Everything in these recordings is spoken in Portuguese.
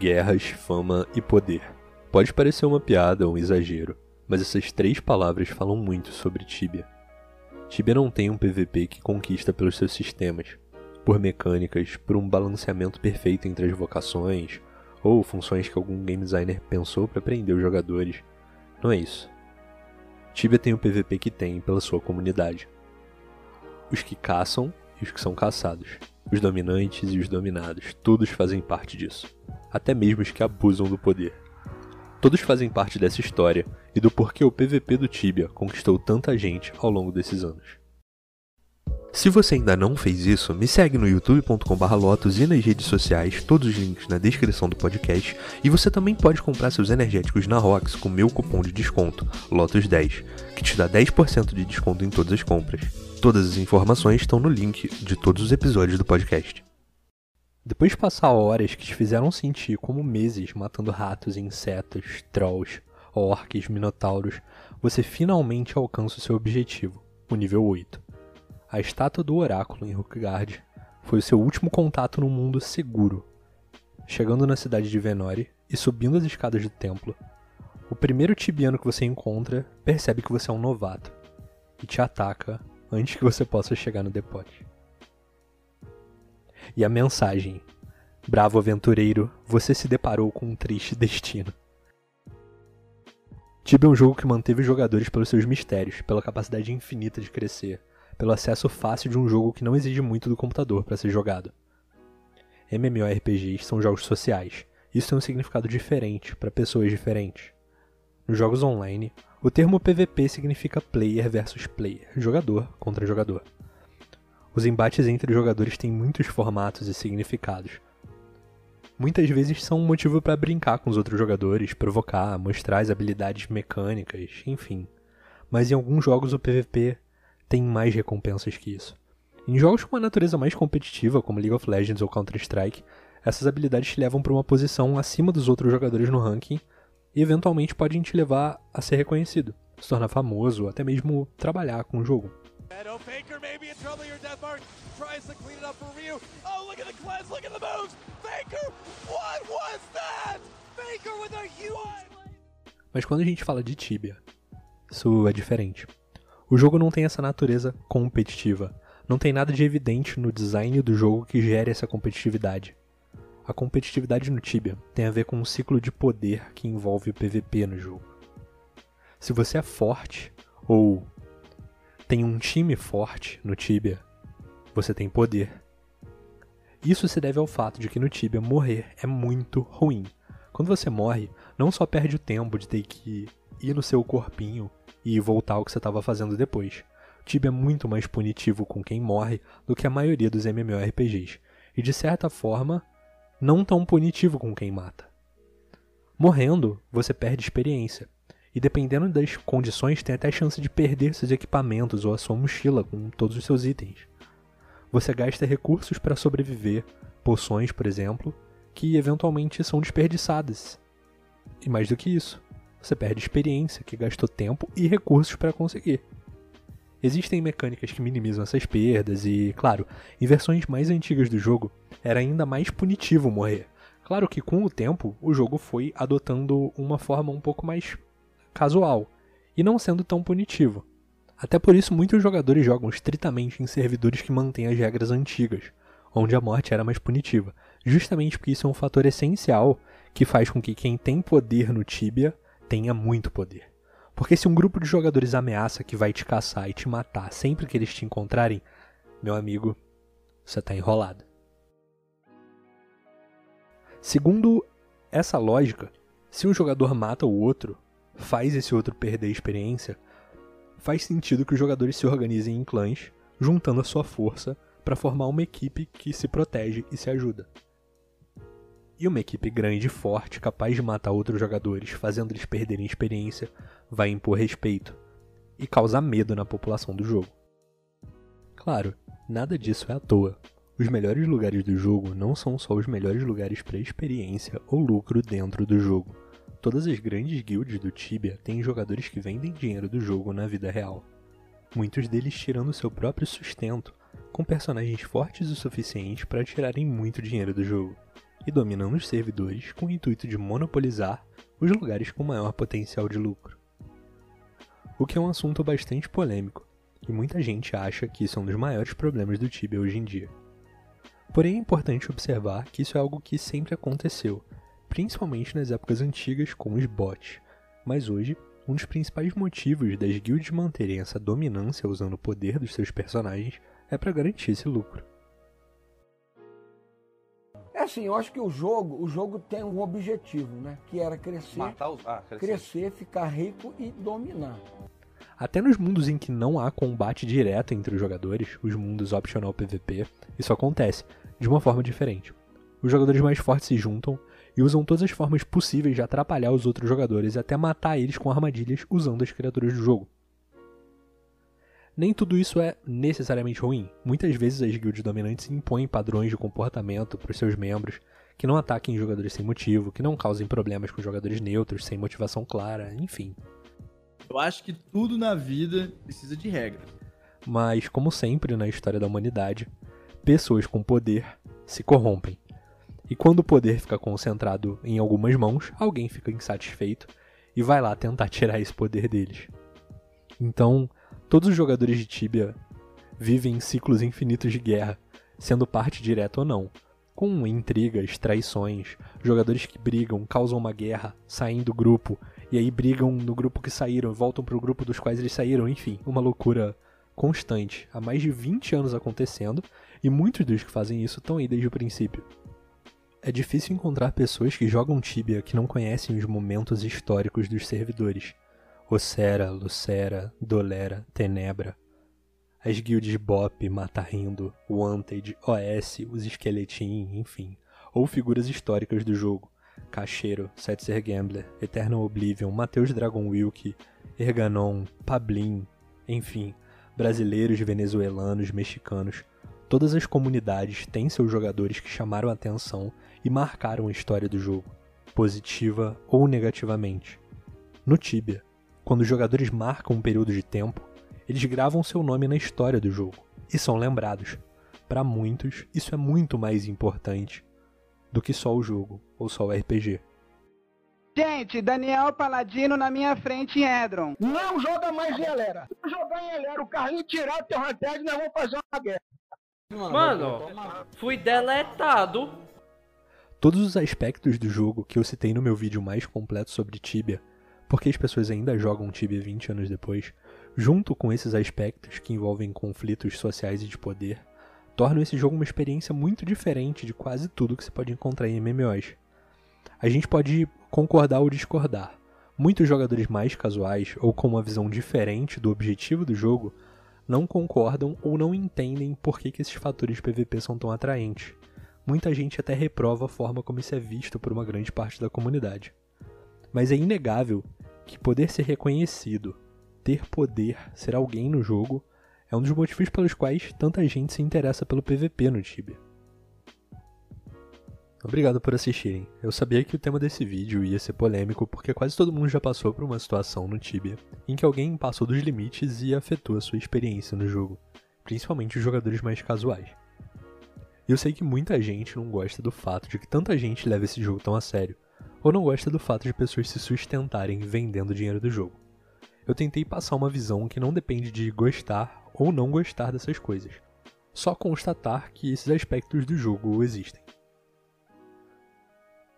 guerras, fama e poder. Pode parecer uma piada ou um exagero, mas essas três palavras falam muito sobre Tibia. Tibia não tem um PVP que conquista pelos seus sistemas, por mecânicas, por um balanceamento perfeito entre as vocações ou funções que algum game designer pensou para prender os jogadores. Não é isso. Tibia tem o PVP que tem pela sua comunidade. Os que caçam e os que são caçados. Os dominantes e os dominados, todos fazem parte disso. Até mesmo os que abusam do poder. Todos fazem parte dessa história e do porquê o PVP do Tibia conquistou tanta gente ao longo desses anos. Se você ainda não fez isso, me segue no youtube.com/lotus e nas redes sociais, todos os links na descrição do podcast, e você também pode comprar seus energéticos na Rox com meu cupom de desconto, LOTUS10, que te dá 10% de desconto em todas as compras. Todas as informações estão no link de todos os episódios do podcast. Depois de passar horas que te fizeram sentir como meses matando ratos, insetos, trolls, orcs, minotauros, você finalmente alcança o seu objetivo, o nível 8. A estátua do oráculo em Rookgard foi o seu último contato no mundo seguro. Chegando na cidade de Venore e subindo as escadas do templo, o primeiro tibiano que você encontra percebe que você é um novato e te ataca antes que você possa chegar no depote. E a mensagem: Bravo aventureiro, você se deparou com um triste destino. Tibia é um jogo que manteve os jogadores pelos seus mistérios, pela capacidade infinita de crescer, pelo acesso fácil de um jogo que não exige muito do computador para ser jogado. MMORPGs são jogos sociais. Isso tem um significado diferente para pessoas diferentes. Nos jogos online, o termo PVP significa player versus player, jogador contra jogador. Os embates entre jogadores têm muitos formatos e significados. Muitas vezes são um motivo para brincar com os outros jogadores, provocar, mostrar as habilidades mecânicas, enfim. Mas em alguns jogos o PVP tem mais recompensas que isso. Em jogos com uma natureza mais competitiva, como League of Legends ou Counter-Strike, essas habilidades te levam para uma posição acima dos outros jogadores no ranking e eventualmente podem te levar a ser reconhecido, se tornar famoso, ou até mesmo trabalhar com o jogo. Mas quando a gente fala de Tibia, isso é diferente. O jogo não tem essa natureza competitiva. Não tem nada de evidente no design do jogo que gere essa competitividade. A competitividade no Tibia tem a ver com um ciclo de poder que envolve o PVP no jogo. Se você é forte ou tem um time forte no Tibia, você tem poder. Isso se deve ao fato de que no Tibia morrer é muito ruim. Quando você morre, não só perde o tempo de ter que ir no seu corpinho e voltar ao que você estava fazendo depois. Tibia é muito mais punitivo com quem morre do que a maioria dos MMORPGs, e de certa forma, não tão punitivo com quem mata. Morrendo, você perde experiência, e dependendo das condições, tem até chance de perder seus equipamentos ou a sua mochila com todos os seus itens. Você gasta recursos para sobreviver, poções, por exemplo, que eventualmente são desperdiçadas. E mais do que isso, você perde experiência, que gastou tempo e recursos para conseguir. Existem mecânicas que minimizam essas perdas e, claro, em versões mais antigas do jogo era ainda mais punitivo morrer. Claro que com o tempo o jogo foi adotando uma forma um pouco mais casual e não sendo tão punitivo. Até por isso muitos jogadores jogam estritamente em servidores que mantêm as regras antigas, onde a morte era mais punitiva, justamente porque isso é um fator essencial que faz com que quem tem poder no Tibia tenha muito poder. Porque se um grupo de jogadores ameaça que vai te caçar e te matar sempre que eles te encontrarem, meu amigo, você está enrolado. Segundo essa lógica, se um jogador mata o outro, faz esse outro perder experiência, faz sentido que os jogadores se organizem em clãs, juntando a sua força para formar uma equipe que se protege e se ajuda. E uma equipe grande e forte, capaz de matar outros jogadores, fazendo eles perderem experiência, vai impor respeito e causar medo na população do jogo. Claro, nada disso é à toa. Os melhores lugares do jogo não são só os melhores lugares para experiência ou lucro dentro do jogo. Todas as grandes guilds do Tibia têm jogadores que vendem dinheiro do jogo na vida real. Muitos deles tirando seu próprio sustento, com personagens fortes o suficiente para tirarem muito dinheiro do jogo. e dominando os servidores com o intuito de monopolizar os lugares com maior potencial de lucro. O que é um assunto bastante polêmico, e muita gente acha que isso é um dos maiores problemas do Tibia hoje em dia. Porém, é importante observar que isso é algo que sempre aconteceu, principalmente nas épocas antigas com os bots, mas hoje um dos principais motivos das guilds manterem essa dominância usando o poder dos seus personagens é para garantir esse lucro. É assim, eu acho que o jogo, o jogo tem um objetivo, né? Que era crescer, os... ah, crescer. crescer, ficar rico e dominar. Até nos mundos em que não há combate direto entre os jogadores, os mundos optional PVP, isso acontece, de uma forma diferente. Os jogadores mais fortes se juntam e usam todas as formas possíveis de atrapalhar os outros jogadores e até matar eles com armadilhas usando as criaturas do jogo. Nem tudo isso é necessariamente ruim. Muitas vezes as guilds dominantes impõem padrões de comportamento para os seus membros que não ataquem jogadores sem motivo, que não causem problemas com jogadores neutros sem motivação clara, enfim. Eu acho que tudo na vida precisa de regra. Mas, como sempre na história da humanidade, pessoas com poder se corrompem. E quando o poder fica concentrado em algumas mãos, alguém fica insatisfeito e vai lá tentar tirar esse poder deles. Então, Todos os jogadores de Tibia vivem em ciclos infinitos de guerra, sendo parte direta ou não, com intrigas, traições, jogadores que brigam, causam uma guerra, saem do grupo, e aí brigam no grupo que saíram, voltam pro grupo dos quais eles saíram, enfim, uma loucura constante, há mais de 20 anos acontecendo, e muitos dos que fazem isso estão aí desde o princípio. É difícil encontrar pessoas que jogam Tibia que não conhecem os momentos históricos dos servidores. Ocera, Lucera, Dolera, Tenebra. As guilds Bop, Mata Rindo, Wanted, OS, os Skeletin, enfim. Ou figuras históricas do jogo. Cacheiro, Setzer Gambler, Eternal Oblivion, Mateus Dragon Wilk, Erganon, Pablin, enfim, brasileiros, venezuelanos, mexicanos. Todas as comunidades têm seus jogadores que chamaram a atenção e marcaram a história do jogo, positiva ou negativamente. No Tibia, quando os jogadores marcam um período de tempo, eles gravam seu nome na história do jogo e são lembrados. Para muitos, isso é muito mais importante do que só o jogo ou só o RPG. Gente, Daniel Paladino na minha frente em Edron. Não joga mais em Elera. Jogar em Elera, o Carlinhos tirar o teu ranted, nós vamos fazer uma guerra. Mano, fui deletado. Todos os aspectos do jogo que eu citei no meu vídeo mais completo sobre Tibia porque as pessoas ainda jogam Tibia 20 anos depois, junto com esses aspectos que envolvem conflitos sociais e de poder, tornam esse jogo uma experiência muito diferente de quase tudo que se pode encontrar em MMOs. A gente pode concordar ou discordar. Muitos jogadores mais casuais ou com uma visão diferente do objetivo do jogo não concordam ou não entendem por que, que esses fatores PVP são tão atraentes. Muita gente até reprova a forma como isso é visto por uma grande parte da comunidade. Mas é inegável que poder ser reconhecido, ter poder, ser alguém no jogo, é um dos motivos pelos quais tanta gente se interessa pelo PVP no Tibia. Obrigado por assistirem. Eu sabia que o tema desse vídeo ia ser polêmico porque quase todo mundo já passou por uma situação no Tibia em que alguém passou dos limites e afetou a sua experiência no jogo, principalmente os jogadores mais casuais. E eu sei que muita gente não gosta do fato de que tanta gente leva esse jogo tão a sério, ou não gosta do fato de pessoas se sustentarem vendendo dinheiro do jogo. Eu tentei passar uma visão que não depende de gostar ou não gostar dessas coisas, só constatar que esses aspectos do jogo existem.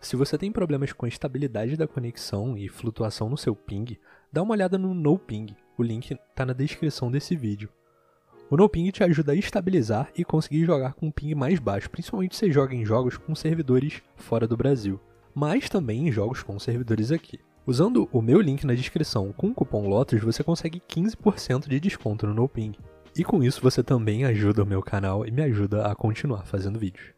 Se você tem problemas com a estabilidade da conexão e flutuação no seu ping, dá uma olhada no NoPing, o link está na descrição desse vídeo. O NoPing te ajuda a estabilizar e conseguir jogar com um ping mais baixo, principalmente se joga em jogos com servidores fora do Brasil mas também em jogos com servidores aqui. Usando o meu link na descrição com o cupom LOTUS, você consegue 15% de desconto no NoPing. E com isso você também ajuda o meu canal e me ajuda a continuar fazendo vídeos.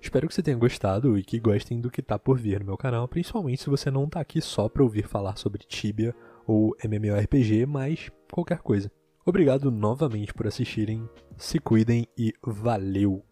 Espero que você tenha gostado e que gostem do que tá por vir no meu canal, principalmente se você não tá aqui só para ouvir falar sobre Tibia ou MMORPG, mas qualquer coisa. Obrigado novamente por assistirem, se cuidem e valeu!